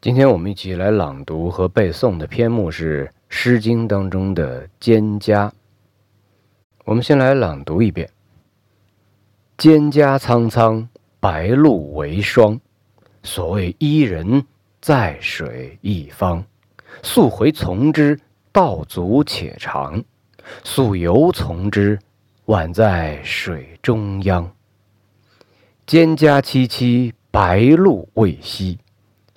今天我们一起来朗读和背诵的篇目是《诗经》当中的《蒹葭》。我们先来朗读一遍：“蒹葭苍苍，白露为霜。所谓伊人，在水一方。溯洄从之，道阻且长；溯游从之，宛在水中央。蒹葭萋萋，白露未晞。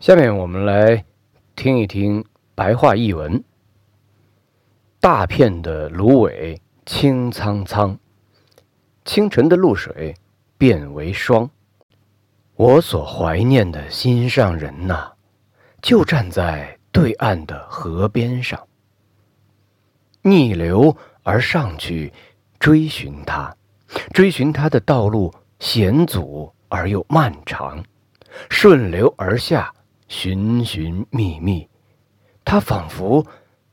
下面我们来听一听白话译文。大片的芦苇青苍苍，清晨的露水变为霜。我所怀念的心上人呐，就站在对岸的河边上。逆流而上去追寻他，追寻他的道路险阻而又漫长；顺流而下，寻寻觅觅，他仿佛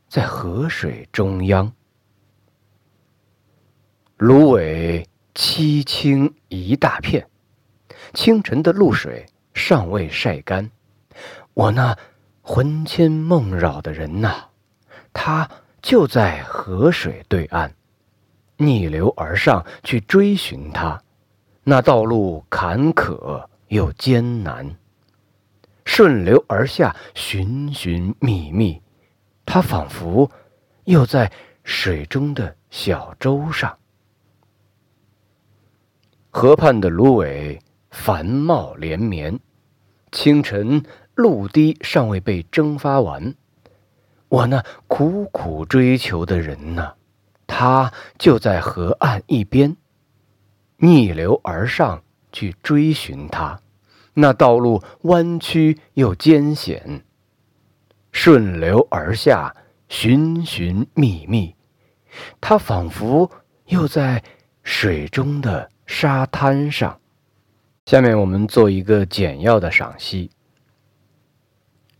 在河水中央。芦苇凄清一大片，清晨的露水尚未晒干，我那魂牵梦绕的人呐，他。就在河水对岸，逆流而上去追寻他，那道路坎坷又艰难；顺流而下寻寻觅觅，他仿佛又在水中的小舟上。河畔的芦苇繁茂连绵，清晨露滴尚未被蒸发完。我那苦苦追求的人呢？他就在河岸一边，逆流而上去追寻他，那道路弯曲又艰险；顺流而下寻寻觅觅，他仿佛又在水中的沙滩上。下面我们做一个简要的赏析。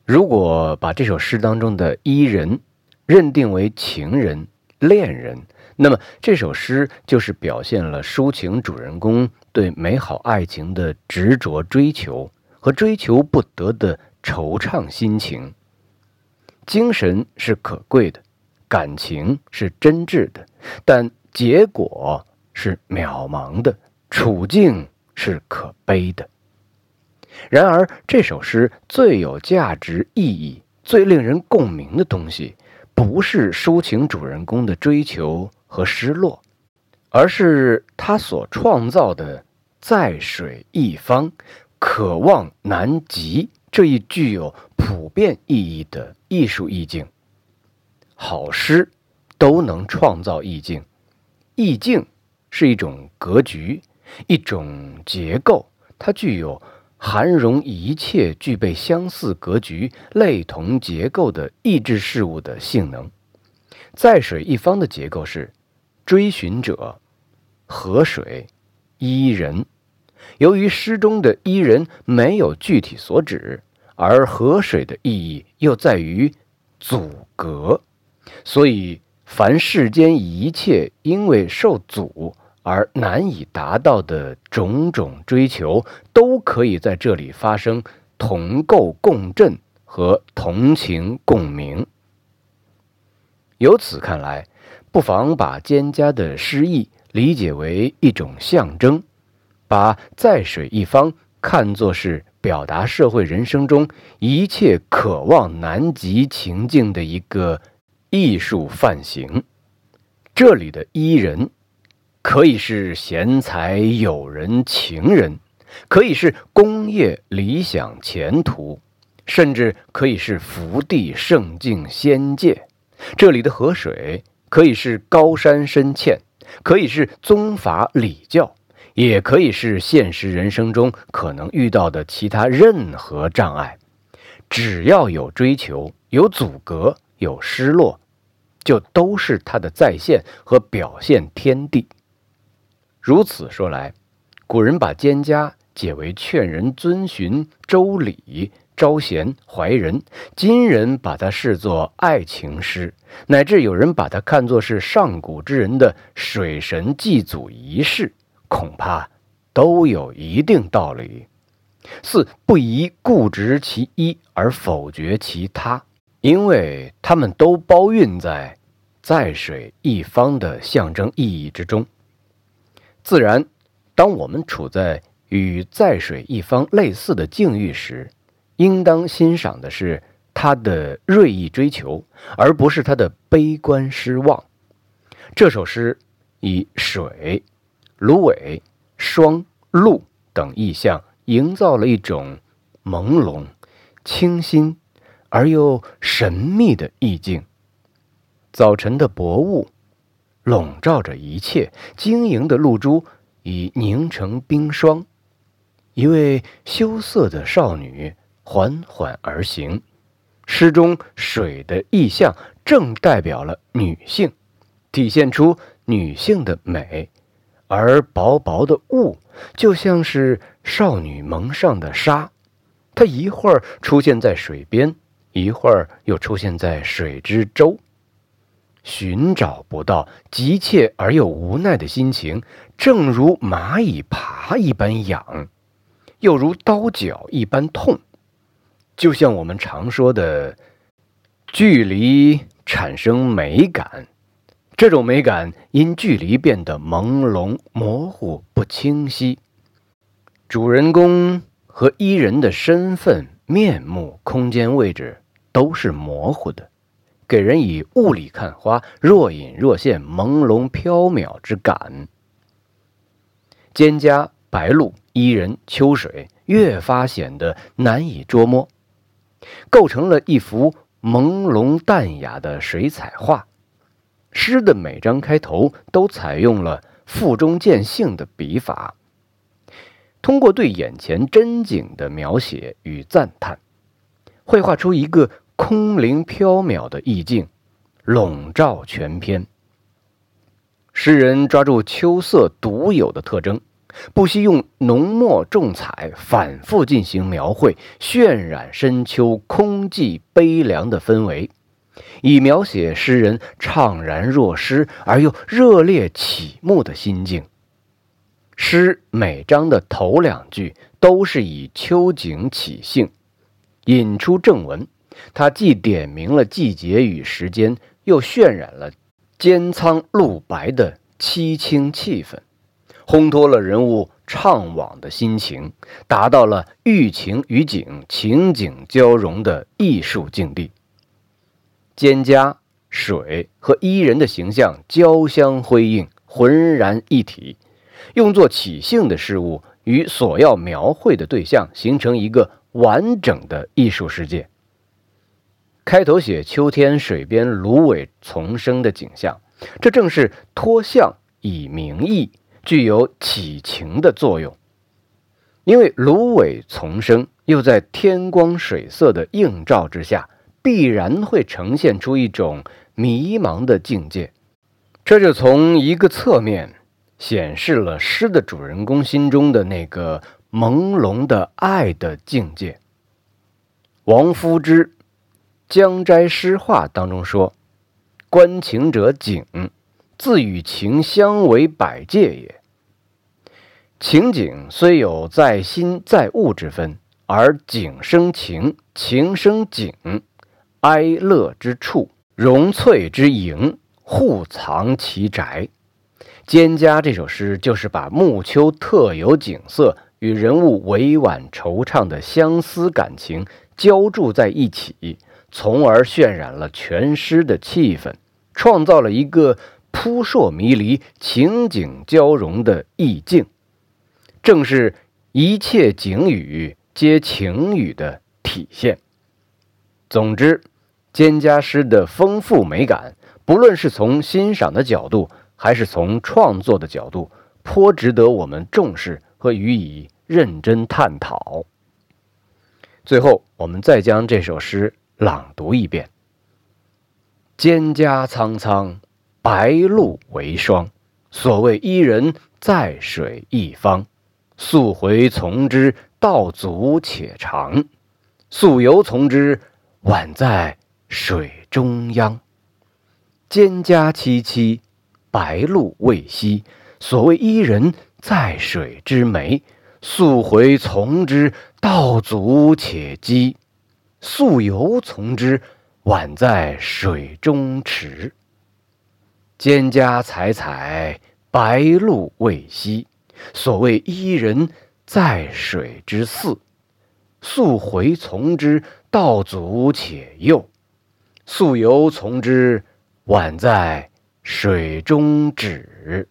如果把这首诗当中的伊人认定为情人、恋人，那么这首诗就是表现了抒情主人公对美好爱情的执着追求和追求不得的惆怅心情。精神是可贵的，感情是真挚的，但结果是渺茫的，处境是可悲的。然而，这首诗最有价值意义、最令人共鸣的东西，不是抒情主人公的追求和失落，而是他所创造的“在水一方，可望南极”这一具有普遍意义的艺术意境。好诗都能创造意境，意境是一种格局，一种结构，它具有。含容一切具备相似格局、类同结构的意志事物的性能。在水一方的结构是：追寻者、河水、伊人。由于诗中的伊人没有具体所指，而河水的意义又在于阻隔，所以凡世间一切因为受阻。而难以达到的种种追求，都可以在这里发生同构共振和同情共鸣。由此看来，不妨把蒹葭的诗意理解为一种象征，把在水一方看作是表达社会人生中一切渴望南极情境的一个艺术范型。这里的伊人。可以是贤才友人情人，可以是工业理想前途，甚至可以是福地圣境仙界。这里的河水可以是高山深堑，可以是宗法礼教，也可以是现实人生中可能遇到的其他任何障碍。只要有追求、有阻隔、有失落，就都是它的再现和表现天地。如此说来，古人把蒹葭解为劝人遵循周礼。招贤怀人，今人把它视作爱情诗，乃至有人把它看作是上古之人的水神祭祖仪式，恐怕都有一定道理。四不宜固执其一而否决其他，因为他们都包蕴在在水一方的象征意义之中。自然，当我们处在与在水一方类似的境遇时，应当欣赏的是他的锐意追求，而不是他的悲观失望。这首诗以水、芦苇、霜、露等意象，营造了一种朦胧、清新而又神秘的意境。早晨的薄雾笼罩着一切，晶莹的露珠已凝成冰霜。一位羞涩的少女。缓缓而行，诗中水的意象正代表了女性，体现出女性的美，而薄薄的雾就像是少女蒙上的纱，她一会儿出现在水边，一会儿又出现在水之洲，寻找不到，急切而又无奈的心情，正如蚂蚁爬一般痒，又如刀绞一般痛。就像我们常说的，距离产生美感，这种美感因距离变得朦胧、模糊、不清晰。主人公和伊人的身份、面目、空间位置都是模糊的，给人以雾里看花、若隐若现、朦胧缥缈之感。蒹葭、白露、伊人、秋水，越发显得难以捉摸。构成了一幅朦胧淡雅的水彩画。诗的每章开头都采用了腹中见性的笔法，通过对眼前真景的描写与赞叹，绘画出一个空灵缥缈的意境，笼罩全篇。诗人抓住秋色独有的特征。不惜用浓墨重彩反复进行描绘，渲染深秋空寂悲凉的氛围，以描写诗人怅然若失而又热烈启目的心境。诗每章的头两句都是以秋景起兴，引出正文。它既点明了季节与时间，又渲染了间苍露白的凄清气氛。烘托了人物怅惘的心情，达到了寓情于景、情景交融的艺术境地。蒹葭、水和伊人的形象交相辉映，浑然一体，用作起兴的事物与所要描绘的对象形成一个完整的艺术世界。开头写秋天水边芦苇丛生的景象，这正是托象以明意。具有起情的作用，因为芦苇丛生，又在天光水色的映照之下，必然会呈现出一种迷茫的境界。这就从一个侧面显示了诗的主人公心中的那个朦胧的爱的境界。王夫之《江斋诗话》当中说：“观情者景，自与情相为百界也。”情景虽有在心在物之分，而景生情，情生景，哀乐之处，荣翠之营，互藏其宅。蒹葭这首诗就是把暮秋特有景色与人物委婉惆怅的相思感情浇筑在一起，从而渲染了全诗的气氛，创造了一个扑朔迷离、情景交融的意境。正是一切景语皆情语的体现。总之，蒹葭诗的丰富美感，不论是从欣赏的角度，还是从创作的角度，颇值得我们重视和予以认真探讨。最后，我们再将这首诗朗读一遍：“蒹葭苍苍，白露为霜。所谓伊人，在水一方。溯洄从之，道阻且长；溯游从之，宛在水中央。蒹葭萋萋，白露未晞。所谓伊人，在水之湄。溯洄从之，道阻且跻；溯游从之，宛在水中坻。蒹葭采采，白露未晞。所谓伊人，在水之涘。溯洄从之，道阻且右；溯游从之，宛在水中沚。